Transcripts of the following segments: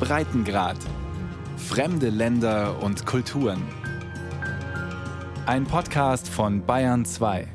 Breitengrad. Fremde Länder und Kulturen. Ein Podcast von Bayern 2.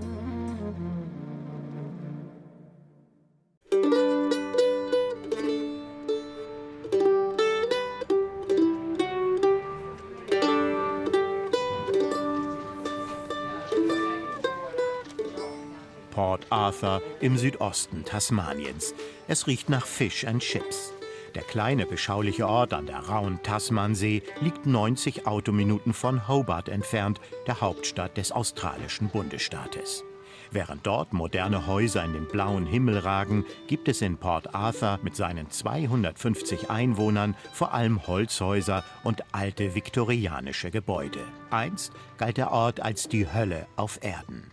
Port Arthur im Südosten Tasmaniens. Es riecht nach Fish and Chips. Der kleine, beschauliche Ort an der rauen Tasmansee liegt 90 Autominuten von Hobart entfernt, der Hauptstadt des australischen Bundesstaates. Während dort moderne Häuser in den blauen Himmel ragen, gibt es in Port Arthur mit seinen 250 Einwohnern vor allem Holzhäuser und alte viktorianische Gebäude. Einst galt der Ort als die Hölle auf Erden.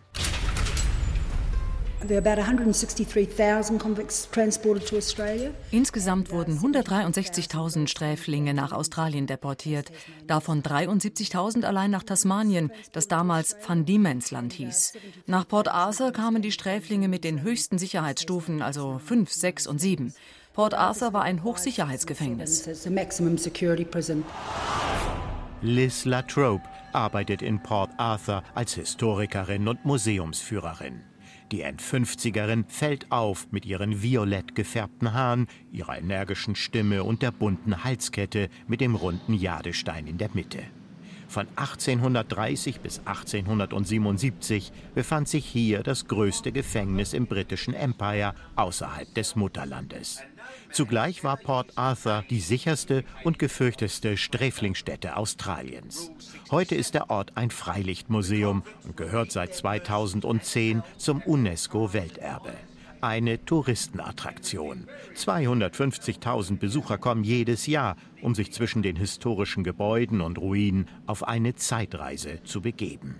Insgesamt wurden 163.000 Sträflinge nach Australien deportiert, davon 73.000 allein nach Tasmanien, das damals Van Diemen's Land hieß. Nach Port Arthur kamen die Sträflinge mit den höchsten Sicherheitsstufen, also 5, 6 und 7. Port Arthur war ein Hochsicherheitsgefängnis. Liz Latrobe arbeitet in Port Arthur als Historikerin und Museumsführerin. Die End-50erin fällt auf mit ihren violett gefärbten Haaren, ihrer energischen Stimme und der bunten Halskette mit dem runden Jadestein in der Mitte. Von 1830 bis 1877 befand sich hier das größte Gefängnis im britischen Empire außerhalb des Mutterlandes. Zugleich war Port Arthur die sicherste und gefürchteste Sträflingsstätte Australiens. Heute ist der Ort ein Freilichtmuseum und gehört seit 2010 zum UNESCO-Welterbe eine Touristenattraktion. 250.000 Besucher kommen jedes Jahr, um sich zwischen den historischen Gebäuden und Ruinen auf eine Zeitreise zu begeben.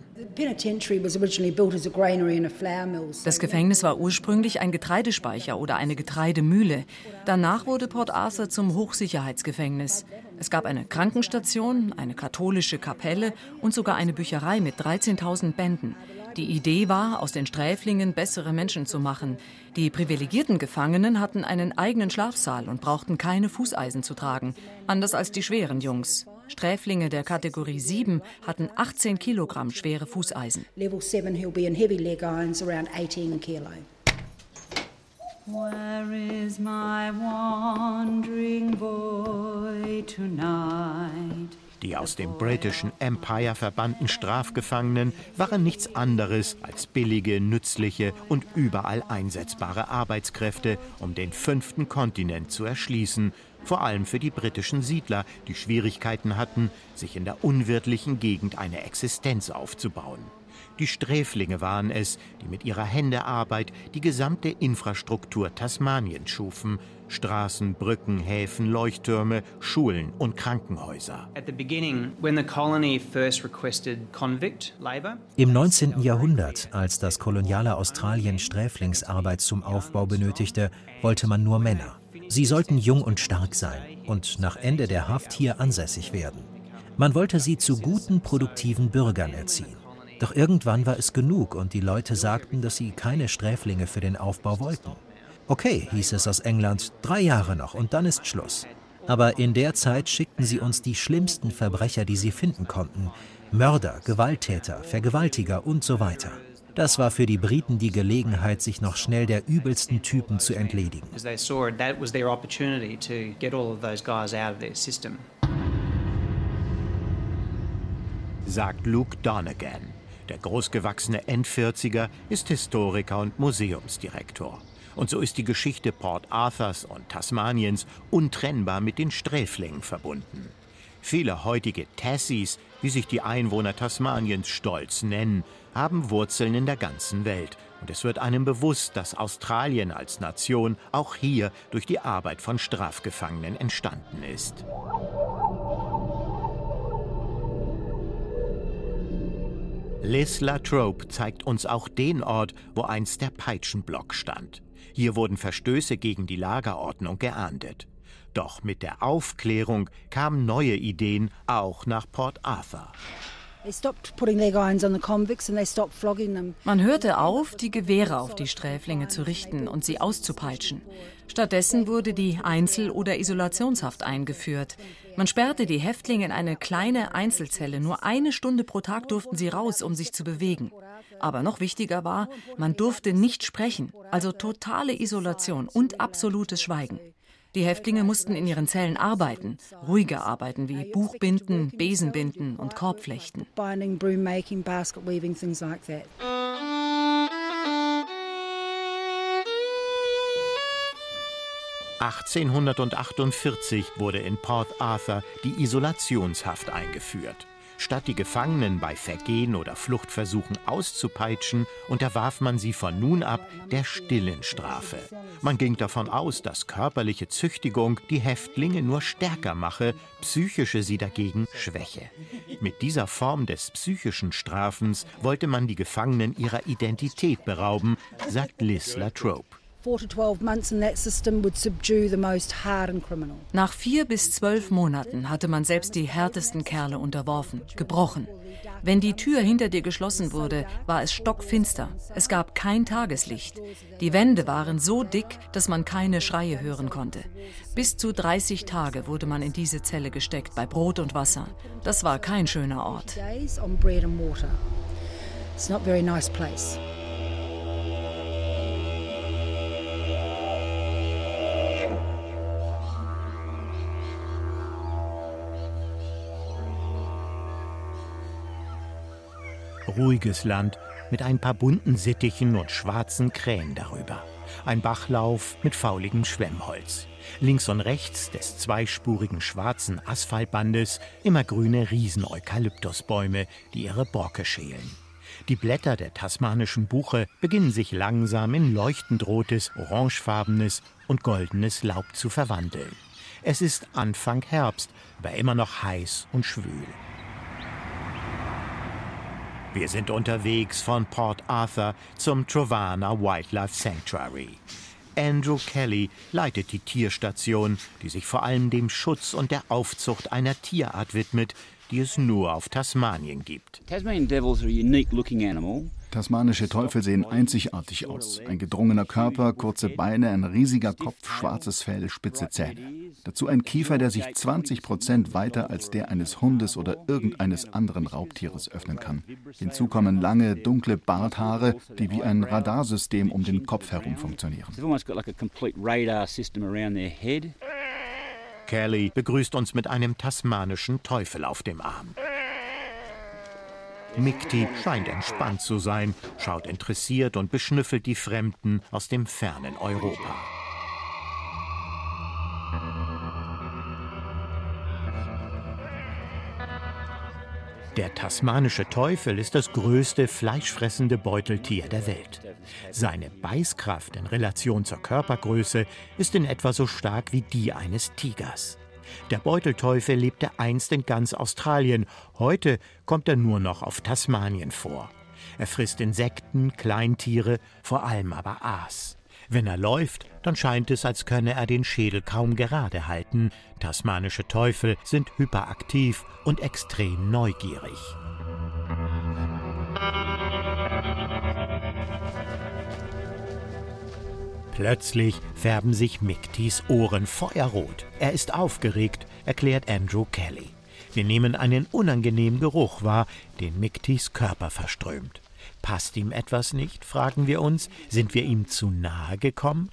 Das Gefängnis war ursprünglich ein Getreidespeicher oder eine Getreidemühle. Danach wurde Port Arthur zum Hochsicherheitsgefängnis. Es gab eine Krankenstation, eine katholische Kapelle und sogar eine Bücherei mit 13.000 Bänden. Die Idee war, aus den Sträflingen bessere Menschen zu machen. Die privilegierten Gefangenen hatten einen eigenen Schlafsaal und brauchten keine Fußeisen zu tragen, anders als die schweren Jungs. Sträflinge der Kategorie 7 hatten 18 Kilogramm schwere Fußeisen. Level 7 he'll be in heavy leg irons around 18 kilo. Where is my wandering boy tonight? Die aus dem britischen Empire verbannten Strafgefangenen waren nichts anderes als billige, nützliche und überall einsetzbare Arbeitskräfte, um den fünften Kontinent zu erschließen, vor allem für die britischen Siedler, die Schwierigkeiten hatten, sich in der unwirtlichen Gegend eine Existenz aufzubauen. Die Sträflinge waren es, die mit ihrer Händearbeit die gesamte Infrastruktur Tasmaniens schufen, Straßen, Brücken, Häfen, Leuchttürme, Schulen und Krankenhäuser. Im 19. Jahrhundert, als das koloniale Australien Sträflingsarbeit zum Aufbau benötigte, wollte man nur Männer. Sie sollten jung und stark sein und nach Ende der Haft hier ansässig werden. Man wollte sie zu guten, produktiven Bürgern erziehen. Doch irgendwann war es genug und die Leute sagten, dass sie keine Sträflinge für den Aufbau wollten. Okay, hieß es aus England, drei Jahre noch und dann ist Schluss. Aber in der Zeit schickten sie uns die schlimmsten Verbrecher, die sie finden konnten. Mörder, Gewalttäter, Vergewaltiger und so weiter. Das war für die Briten die Gelegenheit, sich noch schnell der übelsten Typen zu entledigen. Sagt Luke Donegan. Der großgewachsene Endvierziger ist Historiker und Museumsdirektor. Und so ist die Geschichte Port Arthurs und Tasmaniens untrennbar mit den Sträflingen verbunden. Viele heutige Tassies, wie sich die Einwohner Tasmaniens stolz nennen, haben Wurzeln in der ganzen Welt. Und es wird einem bewusst, dass Australien als Nation auch hier durch die Arbeit von Strafgefangenen entstanden ist. Liz Latrobe zeigt uns auch den Ort, wo einst der Peitschenblock stand. Hier wurden Verstöße gegen die Lagerordnung geahndet. Doch mit der Aufklärung kamen neue Ideen auch nach Port Arthur. Man hörte auf, die Gewehre auf die Sträflinge zu richten und sie auszupeitschen. Stattdessen wurde die Einzel- oder Isolationshaft eingeführt. Man sperrte die Häftlinge in eine kleine Einzelzelle. Nur eine Stunde pro Tag durften sie raus, um sich zu bewegen. Aber noch wichtiger war, man durfte nicht sprechen, also totale Isolation und absolutes Schweigen. Die Häftlinge mussten in ihren Zellen arbeiten, ruhige Arbeiten wie Buchbinden, Besenbinden und Korbflechten. 1848 wurde in Port Arthur die Isolationshaft eingeführt. Statt die Gefangenen bei Vergehen oder Fluchtversuchen auszupeitschen, unterwarf man sie von nun ab der stillen Strafe. Man ging davon aus, dass körperliche Züchtigung die Häftlinge nur stärker mache, psychische sie dagegen schwäche. Mit dieser Form des psychischen Strafens wollte man die Gefangenen ihrer Identität berauben, sagt Liz Latrobe. Nach vier bis zwölf Monaten hatte man selbst die härtesten Kerle unterworfen, gebrochen. Wenn die Tür hinter dir geschlossen wurde, war es stockfinster. Es gab kein Tageslicht. Die Wände waren so dick, dass man keine Schreie hören konnte. Bis zu 30 Tage wurde man in diese Zelle gesteckt bei Brot und Wasser. Das war kein schöner Ort. It's not very nice place. Ruhiges Land mit ein paar bunten Sittichen und schwarzen Krähen darüber. Ein Bachlauf mit fauligem Schwemmholz. Links und rechts des zweispurigen schwarzen Asphaltbandes immer grüne Riesen-Eukalyptusbäume, die ihre Borke schälen. Die Blätter der tasmanischen Buche beginnen sich langsam in leuchtend rotes, orangefarbenes und goldenes Laub zu verwandeln. Es ist Anfang Herbst, aber immer noch heiß und schwül. Wir sind unterwegs von Port Arthur zum Trovana Wildlife Sanctuary. Andrew Kelly leitet die Tierstation, die sich vor allem dem Schutz und der Aufzucht einer Tierart widmet, die es nur auf Tasmanien gibt. Tasmanian devils are a unique looking animal. Tasmanische Teufel sehen einzigartig aus. Ein gedrungener Körper, kurze Beine, ein riesiger Kopf, schwarzes Fell, spitze Zähne. Dazu ein Kiefer, der sich 20 Prozent weiter als der eines Hundes oder irgendeines anderen Raubtieres öffnen kann. Hinzu kommen lange, dunkle Barthaare, die wie ein Radarsystem um den Kopf herum funktionieren. Kelly begrüßt uns mit einem tasmanischen Teufel auf dem Arm. Mikti scheint entspannt zu sein, schaut interessiert und beschnüffelt die Fremden aus dem fernen Europa. Der tasmanische Teufel ist das größte fleischfressende Beuteltier der Welt. Seine Beißkraft in Relation zur Körpergröße ist in etwa so stark wie die eines Tigers. Der Beutelteufel lebte einst in ganz Australien, heute kommt er nur noch auf Tasmanien vor. Er frisst Insekten, Kleintiere, vor allem aber Aas. Wenn er läuft, dann scheint es, als könne er den Schädel kaum gerade halten. Tasmanische Teufel sind hyperaktiv und extrem neugierig. Plötzlich färben sich Miktis Ohren feuerrot. Er ist aufgeregt, erklärt Andrew Kelly. Wir nehmen einen unangenehmen Geruch wahr, den Miktis Körper verströmt. Passt ihm etwas nicht, fragen wir uns. Sind wir ihm zu nahe gekommen?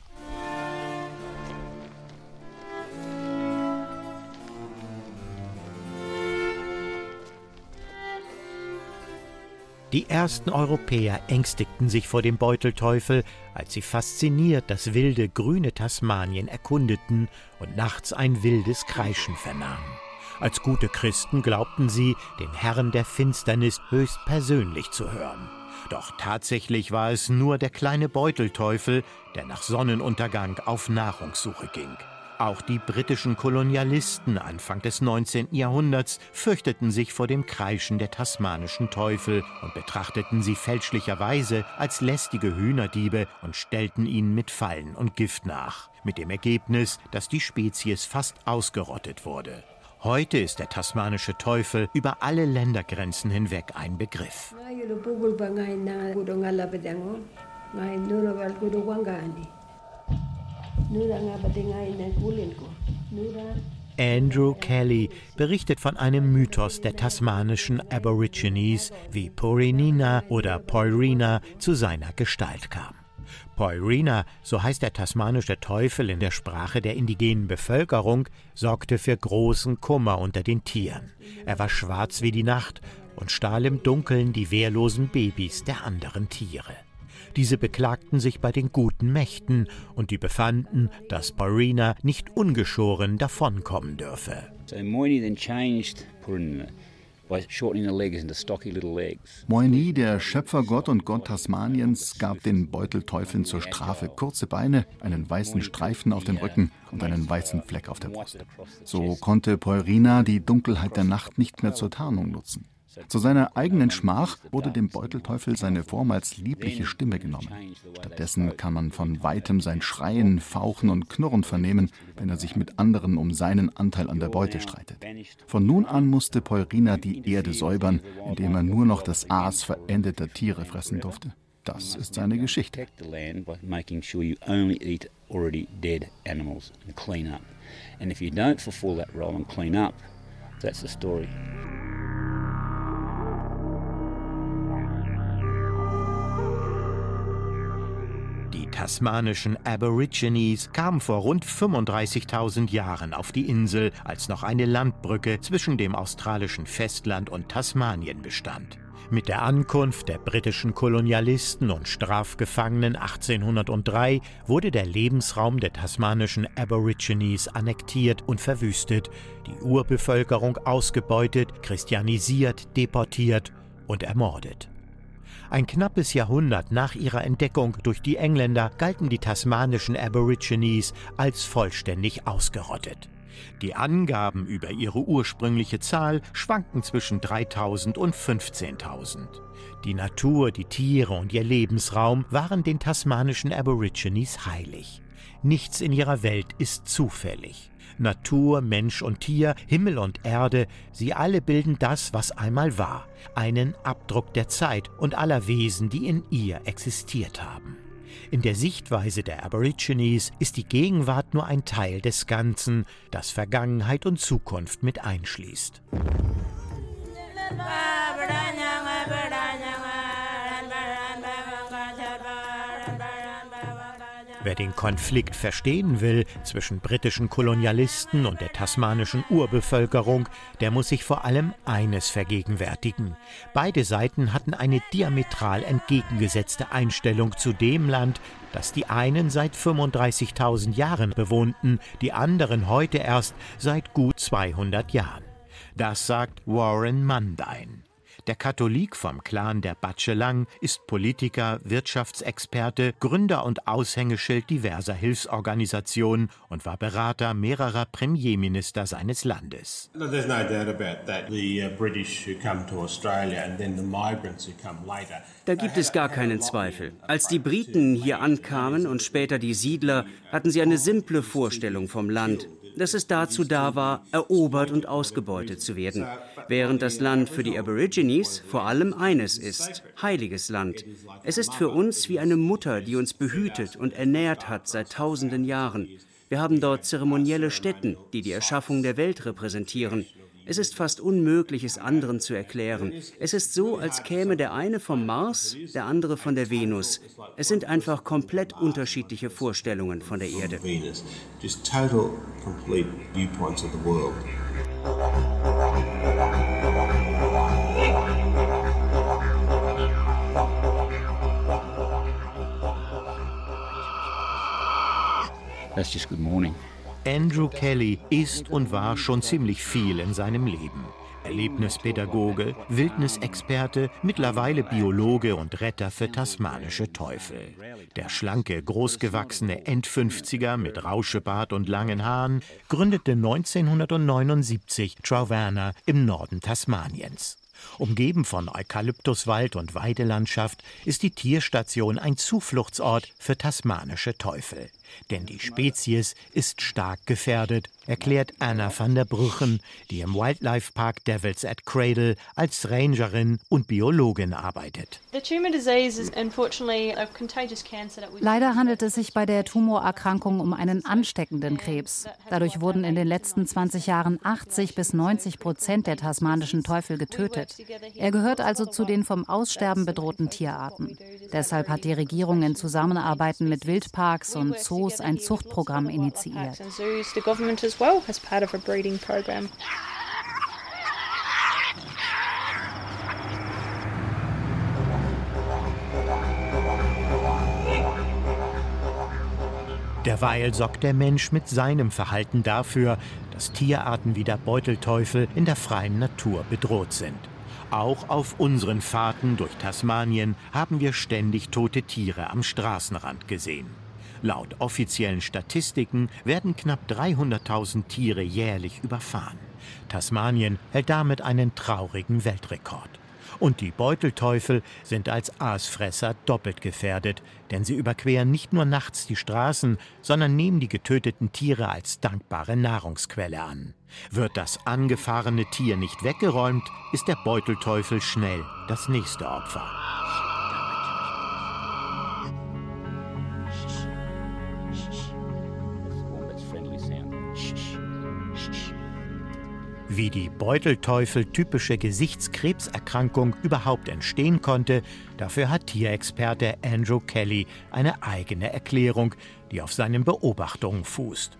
Die ersten Europäer ängstigten sich vor dem Beutelteufel, als sie fasziniert das wilde grüne Tasmanien erkundeten und nachts ein wildes Kreischen vernahmen. Als gute Christen glaubten sie, den Herrn der Finsternis höchst persönlich zu hören. Doch tatsächlich war es nur der kleine Beutelteufel, der nach Sonnenuntergang auf Nahrungssuche ging. Auch die britischen Kolonialisten Anfang des 19. Jahrhunderts fürchteten sich vor dem Kreischen der tasmanischen Teufel und betrachteten sie fälschlicherweise als lästige Hühnerdiebe und stellten ihnen mit Fallen und Gift nach, mit dem Ergebnis, dass die Spezies fast ausgerottet wurde. Heute ist der tasmanische Teufel über alle Ländergrenzen hinweg ein Begriff. Andrew Kelly berichtet von einem Mythos der tasmanischen Aborigines, wie Porinina oder Poirina zu seiner Gestalt kam. Poirina, so heißt der tasmanische Teufel in der Sprache der indigenen Bevölkerung, sorgte für großen Kummer unter den Tieren. Er war schwarz wie die Nacht und stahl im Dunkeln die wehrlosen Babys der anderen Tiere. Diese beklagten sich bei den guten Mächten und die befanden, dass Poirina nicht ungeschoren davonkommen dürfe. So Moini der Schöpfergott und Gott Tasmaniens, gab den Beutelteufeln zur Strafe kurze Beine, einen weißen Streifen auf dem Rücken und einen weißen Fleck auf der Brust. So konnte Poirina die Dunkelheit der Nacht nicht mehr zur Tarnung nutzen. Zu seiner eigenen Schmach wurde dem Beutelteufel seine vormals liebliche Stimme genommen. Stattdessen kann man von weitem sein Schreien, Fauchen und Knurren vernehmen, wenn er sich mit anderen um seinen Anteil an der Beute streitet. Von nun an musste Peurina die Erde säubern, indem er nur noch das Aas verendeter Tiere fressen durfte. Das ist seine Geschichte. And if you don't fulfill that role and clean up, that's the story. Tasmanischen Aborigines kamen vor rund 35.000 Jahren auf die Insel, als noch eine Landbrücke zwischen dem australischen Festland und Tasmanien bestand. Mit der Ankunft der britischen Kolonialisten und Strafgefangenen 1803 wurde der Lebensraum der tasmanischen Aborigines annektiert und verwüstet, die Urbevölkerung ausgebeutet, christianisiert, deportiert und ermordet. Ein knappes Jahrhundert nach ihrer Entdeckung durch die Engländer galten die tasmanischen Aborigines als vollständig ausgerottet. Die Angaben über ihre ursprüngliche Zahl schwanken zwischen 3000 und 15.000. Die Natur, die Tiere und ihr Lebensraum waren den tasmanischen Aborigines heilig. Nichts in ihrer Welt ist zufällig. Natur, Mensch und Tier, Himmel und Erde, sie alle bilden das, was einmal war, einen Abdruck der Zeit und aller Wesen, die in ihr existiert haben. In der Sichtweise der Aborigines ist die Gegenwart nur ein Teil des Ganzen, das Vergangenheit und Zukunft mit einschließt. Wer den Konflikt verstehen will zwischen britischen Kolonialisten und der tasmanischen Urbevölkerung, der muss sich vor allem eines vergegenwärtigen. Beide Seiten hatten eine diametral entgegengesetzte Einstellung zu dem Land, das die einen seit 35.000 Jahren bewohnten, die anderen heute erst seit gut 200 Jahren. Das sagt Warren Mundine. Der Katholik vom Clan der Batschelang ist Politiker, Wirtschaftsexperte, Gründer und Aushängeschild diverser Hilfsorganisationen und war Berater mehrerer Premierminister seines Landes. Uh, da gibt es gar keinen Zweifel. Als die Briten hier ankamen und später die Siedler, hatten sie eine simple Vorstellung vom Land dass es dazu da war, erobert und ausgebeutet zu werden, während das Land für die Aborigines vor allem eines ist, heiliges Land. Es ist für uns wie eine Mutter, die uns behütet und ernährt hat seit tausenden Jahren. Wir haben dort zeremonielle Stätten, die die Erschaffung der Welt repräsentieren. Es ist fast unmöglich, es anderen zu erklären. Es ist so, als käme der eine vom Mars, der andere von der Venus. Es sind einfach komplett unterschiedliche Vorstellungen von der Erde. That's just good morning. Andrew Kelly ist und war schon ziemlich viel in seinem Leben. Erlebnispädagoge, Wildnisexperte, mittlerweile Biologe und Retter für tasmanische Teufel. Der schlanke, großgewachsene End-50er mit Rauschebart und langen Haaren gründete 1979 Trauverna im Norden Tasmaniens. Umgeben von Eukalyptuswald und Weidelandschaft ist die Tierstation ein Zufluchtsort für tasmanische Teufel. Denn die Spezies ist stark gefährdet, erklärt Anna van der Brüchen, die im Wildlife Park Devils at Cradle als Rangerin und Biologin arbeitet. Leider handelt es sich bei der Tumorerkrankung um einen ansteckenden Krebs. Dadurch wurden in den letzten 20 Jahren 80 bis 90 Prozent der tasmanischen Teufel getötet. Er gehört also zu den vom Aussterben bedrohten Tierarten. Deshalb hat die Regierung in Zusammenarbeit mit Wildparks und Zoos ein Zuchtprogramm initiiert. Derweil sorgt der Mensch mit seinem Verhalten dafür, dass Tierarten wie der Beutelteufel in der freien Natur bedroht sind. Auch auf unseren Fahrten durch Tasmanien haben wir ständig tote Tiere am Straßenrand gesehen. Laut offiziellen Statistiken werden knapp 300.000 Tiere jährlich überfahren. Tasmanien hält damit einen traurigen Weltrekord. Und die Beutelteufel sind als Aasfresser doppelt gefährdet, denn sie überqueren nicht nur nachts die Straßen, sondern nehmen die getöteten Tiere als dankbare Nahrungsquelle an. Wird das angefahrene Tier nicht weggeräumt, ist der Beutelteufel schnell das nächste Opfer. Wie die Beutelteufel-typische Gesichtskrebserkrankung überhaupt entstehen konnte, dafür hat Tierexperte Andrew Kelly eine eigene Erklärung, die auf seinen Beobachtungen fußt.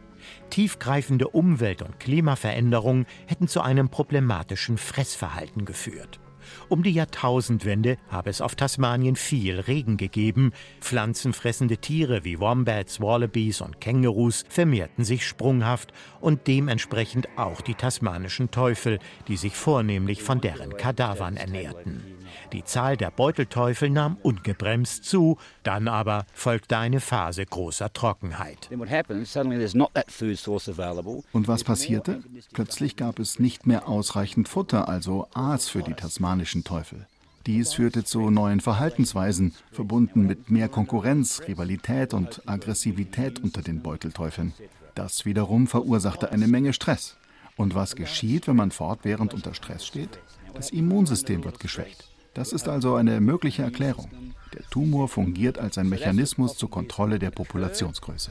Tiefgreifende Umwelt- und Klimaveränderungen hätten zu einem problematischen Fressverhalten geführt. Um die Jahrtausendwende habe es auf Tasmanien viel Regen gegeben. Pflanzenfressende Tiere wie Wombats, Wallabies und Kängurus vermehrten sich sprunghaft und dementsprechend auch die tasmanischen Teufel, die sich vornehmlich von deren Kadavern ernährten. Die Zahl der Beutelteufel nahm ungebremst zu, dann aber folgte eine Phase großer Trockenheit. Und was passierte? Plötzlich gab es nicht mehr ausreichend Futter, also Aas für die tasmanischen Teufel. Dies führte zu neuen Verhaltensweisen, verbunden mit mehr Konkurrenz, Rivalität und Aggressivität unter den Beutelteufeln. Das wiederum verursachte eine Menge Stress. Und was geschieht, wenn man fortwährend unter Stress steht? Das Immunsystem wird geschwächt. Das ist also eine mögliche Erklärung. Der Tumor fungiert als ein Mechanismus zur Kontrolle der Populationsgröße.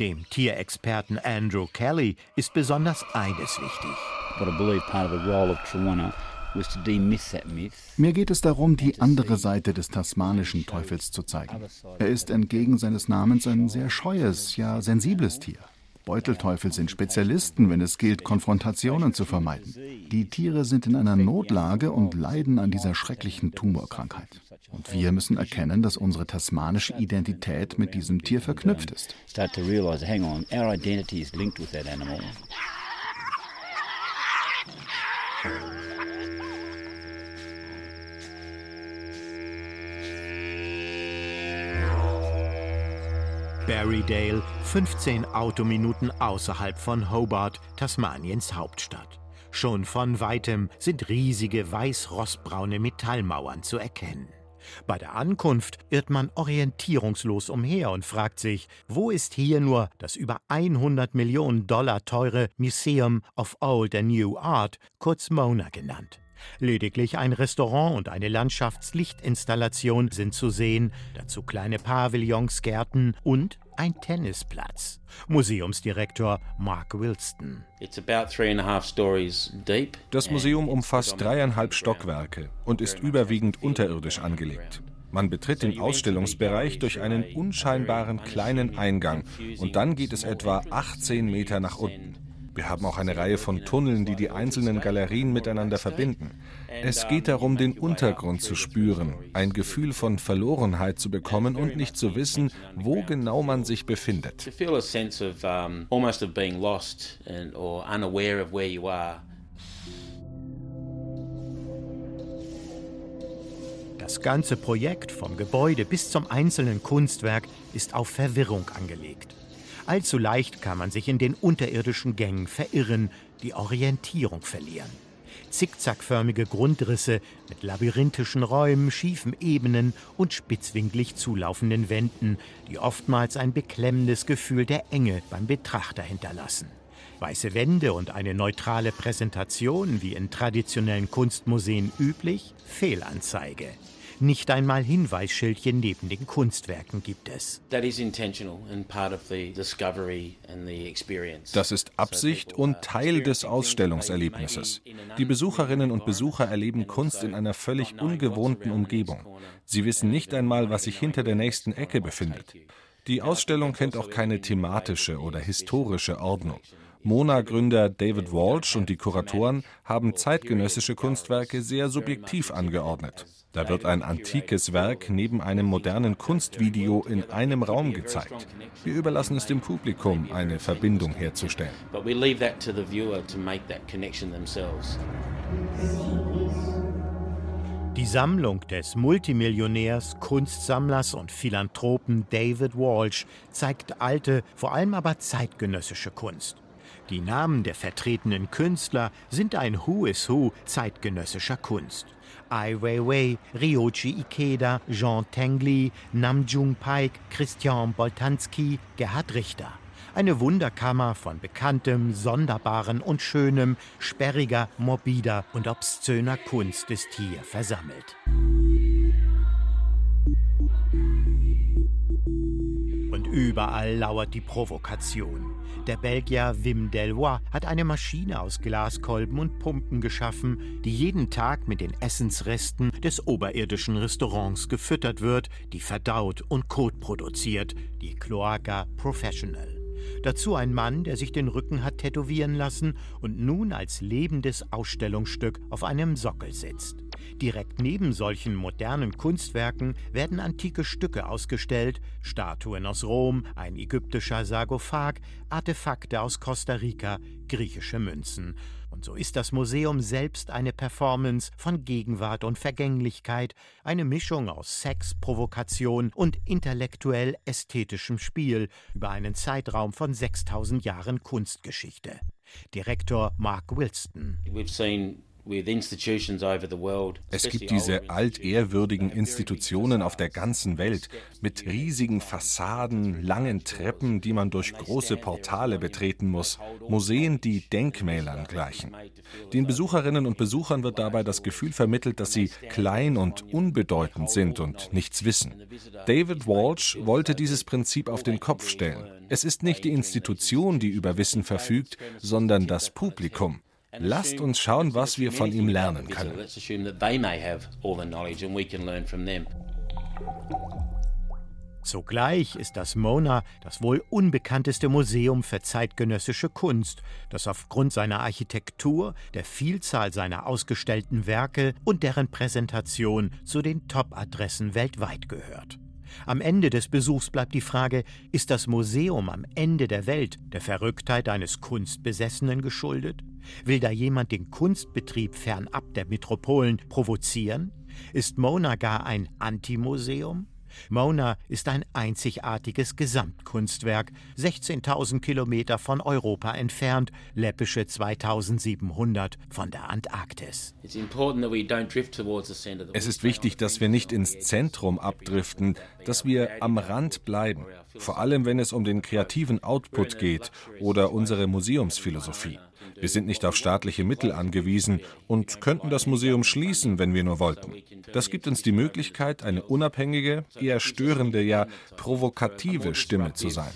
Dem Tierexperten Andrew Kelly ist besonders eines wichtig. But I believe part of the role of Tawana mir geht es darum, die andere Seite des tasmanischen Teufels zu zeigen. Er ist entgegen seines Namens ein sehr scheues, ja sensibles Tier. Beutelteufel sind Spezialisten, wenn es gilt, Konfrontationen zu vermeiden. Die Tiere sind in einer Notlage und leiden an dieser schrecklichen Tumorkrankheit. Und wir müssen erkennen, dass unsere tasmanische Identität mit diesem Tier verknüpft ist. Berrydale, 15 Autominuten außerhalb von Hobart, Tasmaniens Hauptstadt. Schon von weitem sind riesige weiß-rostbraune Metallmauern zu erkennen. Bei der Ankunft irrt man orientierungslos umher und fragt sich, wo ist hier nur das über 100 Millionen Dollar teure Museum of Old and New Art, kurz MONA genannt. Lediglich ein Restaurant und eine Landschaftslichtinstallation sind zu sehen, dazu kleine Pavillons, Gärten und ein Tennisplatz. Museumsdirektor Mark Wilston. Das Museum umfasst dreieinhalb Stockwerke und ist überwiegend unterirdisch angelegt. Man betritt den Ausstellungsbereich durch einen unscheinbaren kleinen Eingang und dann geht es etwa 18 Meter nach unten. Wir haben auch eine Reihe von Tunneln, die die einzelnen Galerien miteinander verbinden. Es geht darum, den Untergrund zu spüren, ein Gefühl von Verlorenheit zu bekommen und nicht zu wissen, wo genau man sich befindet. Das ganze Projekt vom Gebäude bis zum einzelnen Kunstwerk ist auf Verwirrung angelegt. Allzu leicht kann man sich in den unterirdischen Gängen verirren, die Orientierung verlieren. Zickzackförmige Grundrisse mit labyrinthischen Räumen, schiefen Ebenen und spitzwinklig zulaufenden Wänden, die oftmals ein beklemmendes Gefühl der Enge beim Betrachter hinterlassen. Weiße Wände und eine neutrale Präsentation, wie in traditionellen Kunstmuseen üblich, Fehlanzeige. Nicht einmal Hinweisschildchen neben den Kunstwerken gibt es. Das ist Absicht und Teil des Ausstellungserlebnisses. Die Besucherinnen und Besucher erleben Kunst in einer völlig ungewohnten Umgebung. Sie wissen nicht einmal, was sich hinter der nächsten Ecke befindet. Die Ausstellung kennt auch keine thematische oder historische Ordnung. Mona-Gründer David Walsh und die Kuratoren haben zeitgenössische Kunstwerke sehr subjektiv angeordnet. Da wird ein antikes Werk neben einem modernen Kunstvideo in einem Raum gezeigt. Wir überlassen es dem Publikum, eine Verbindung herzustellen. Die Sammlung des Multimillionärs, Kunstsammlers und Philanthropen David Walsh zeigt alte, vor allem aber zeitgenössische Kunst. Die Namen der vertretenen Künstler sind ein Who is Who zeitgenössischer Kunst. Ai Weiwei, Ryoji Ikeda, Jean Tengli, Namjoon Paik, Christian Boltanski, Gerhard Richter. Eine Wunderkammer von bekanntem, sonderbaren und schönem, sperriger, morbider und obszöner Kunst ist hier versammelt. Überall lauert die Provokation. Der Belgier Wim Delois hat eine Maschine aus Glaskolben und Pumpen geschaffen, die jeden Tag mit den Essensresten des oberirdischen Restaurants gefüttert wird, die verdaut und Kot produziert, die Cloaca Professional. Dazu ein Mann, der sich den Rücken hat tätowieren lassen und nun als lebendes Ausstellungsstück auf einem Sockel sitzt. Direkt neben solchen modernen Kunstwerken werden antike Stücke ausgestellt, Statuen aus Rom, ein ägyptischer Sarkophag, Artefakte aus Costa Rica, griechische Münzen. Und so ist das Museum selbst eine Performance von Gegenwart und Vergänglichkeit, eine Mischung aus Sex, Provokation und intellektuell ästhetischem Spiel über einen Zeitraum von 6000 Jahren Kunstgeschichte. Direktor Mark Wilston. We've seen es gibt diese altehrwürdigen Institutionen auf der ganzen Welt mit riesigen Fassaden, langen Treppen, die man durch große Portale betreten muss, Museen, die Denkmälern gleichen. Den Besucherinnen und Besuchern wird dabei das Gefühl vermittelt, dass sie klein und unbedeutend sind und nichts wissen. David Walsh wollte dieses Prinzip auf den Kopf stellen. Es ist nicht die Institution, die über Wissen verfügt, sondern das Publikum. Lasst uns schauen, was wir von ihm lernen können. Zugleich ist das Mona das wohl unbekannteste Museum für zeitgenössische Kunst, das aufgrund seiner Architektur, der Vielzahl seiner ausgestellten Werke und deren Präsentation zu den Top-Adressen weltweit gehört. Am Ende des Besuchs bleibt die Frage, ist das Museum am Ende der Welt der Verrücktheit eines Kunstbesessenen geschuldet? Will da jemand den Kunstbetrieb fernab der Metropolen provozieren? Ist Mona gar ein Antimuseum? Mona ist ein einzigartiges Gesamtkunstwerk, 16.000 Kilometer von Europa entfernt, läppische 2700 von der Antarktis. Es ist wichtig, dass wir nicht ins Zentrum abdriften, dass wir am Rand bleiben, vor allem wenn es um den kreativen Output geht oder unsere Museumsphilosophie. Wir sind nicht auf staatliche Mittel angewiesen und könnten das Museum schließen, wenn wir nur wollten. Das gibt uns die Möglichkeit, eine unabhängige, eher störende, ja provokative Stimme zu sein.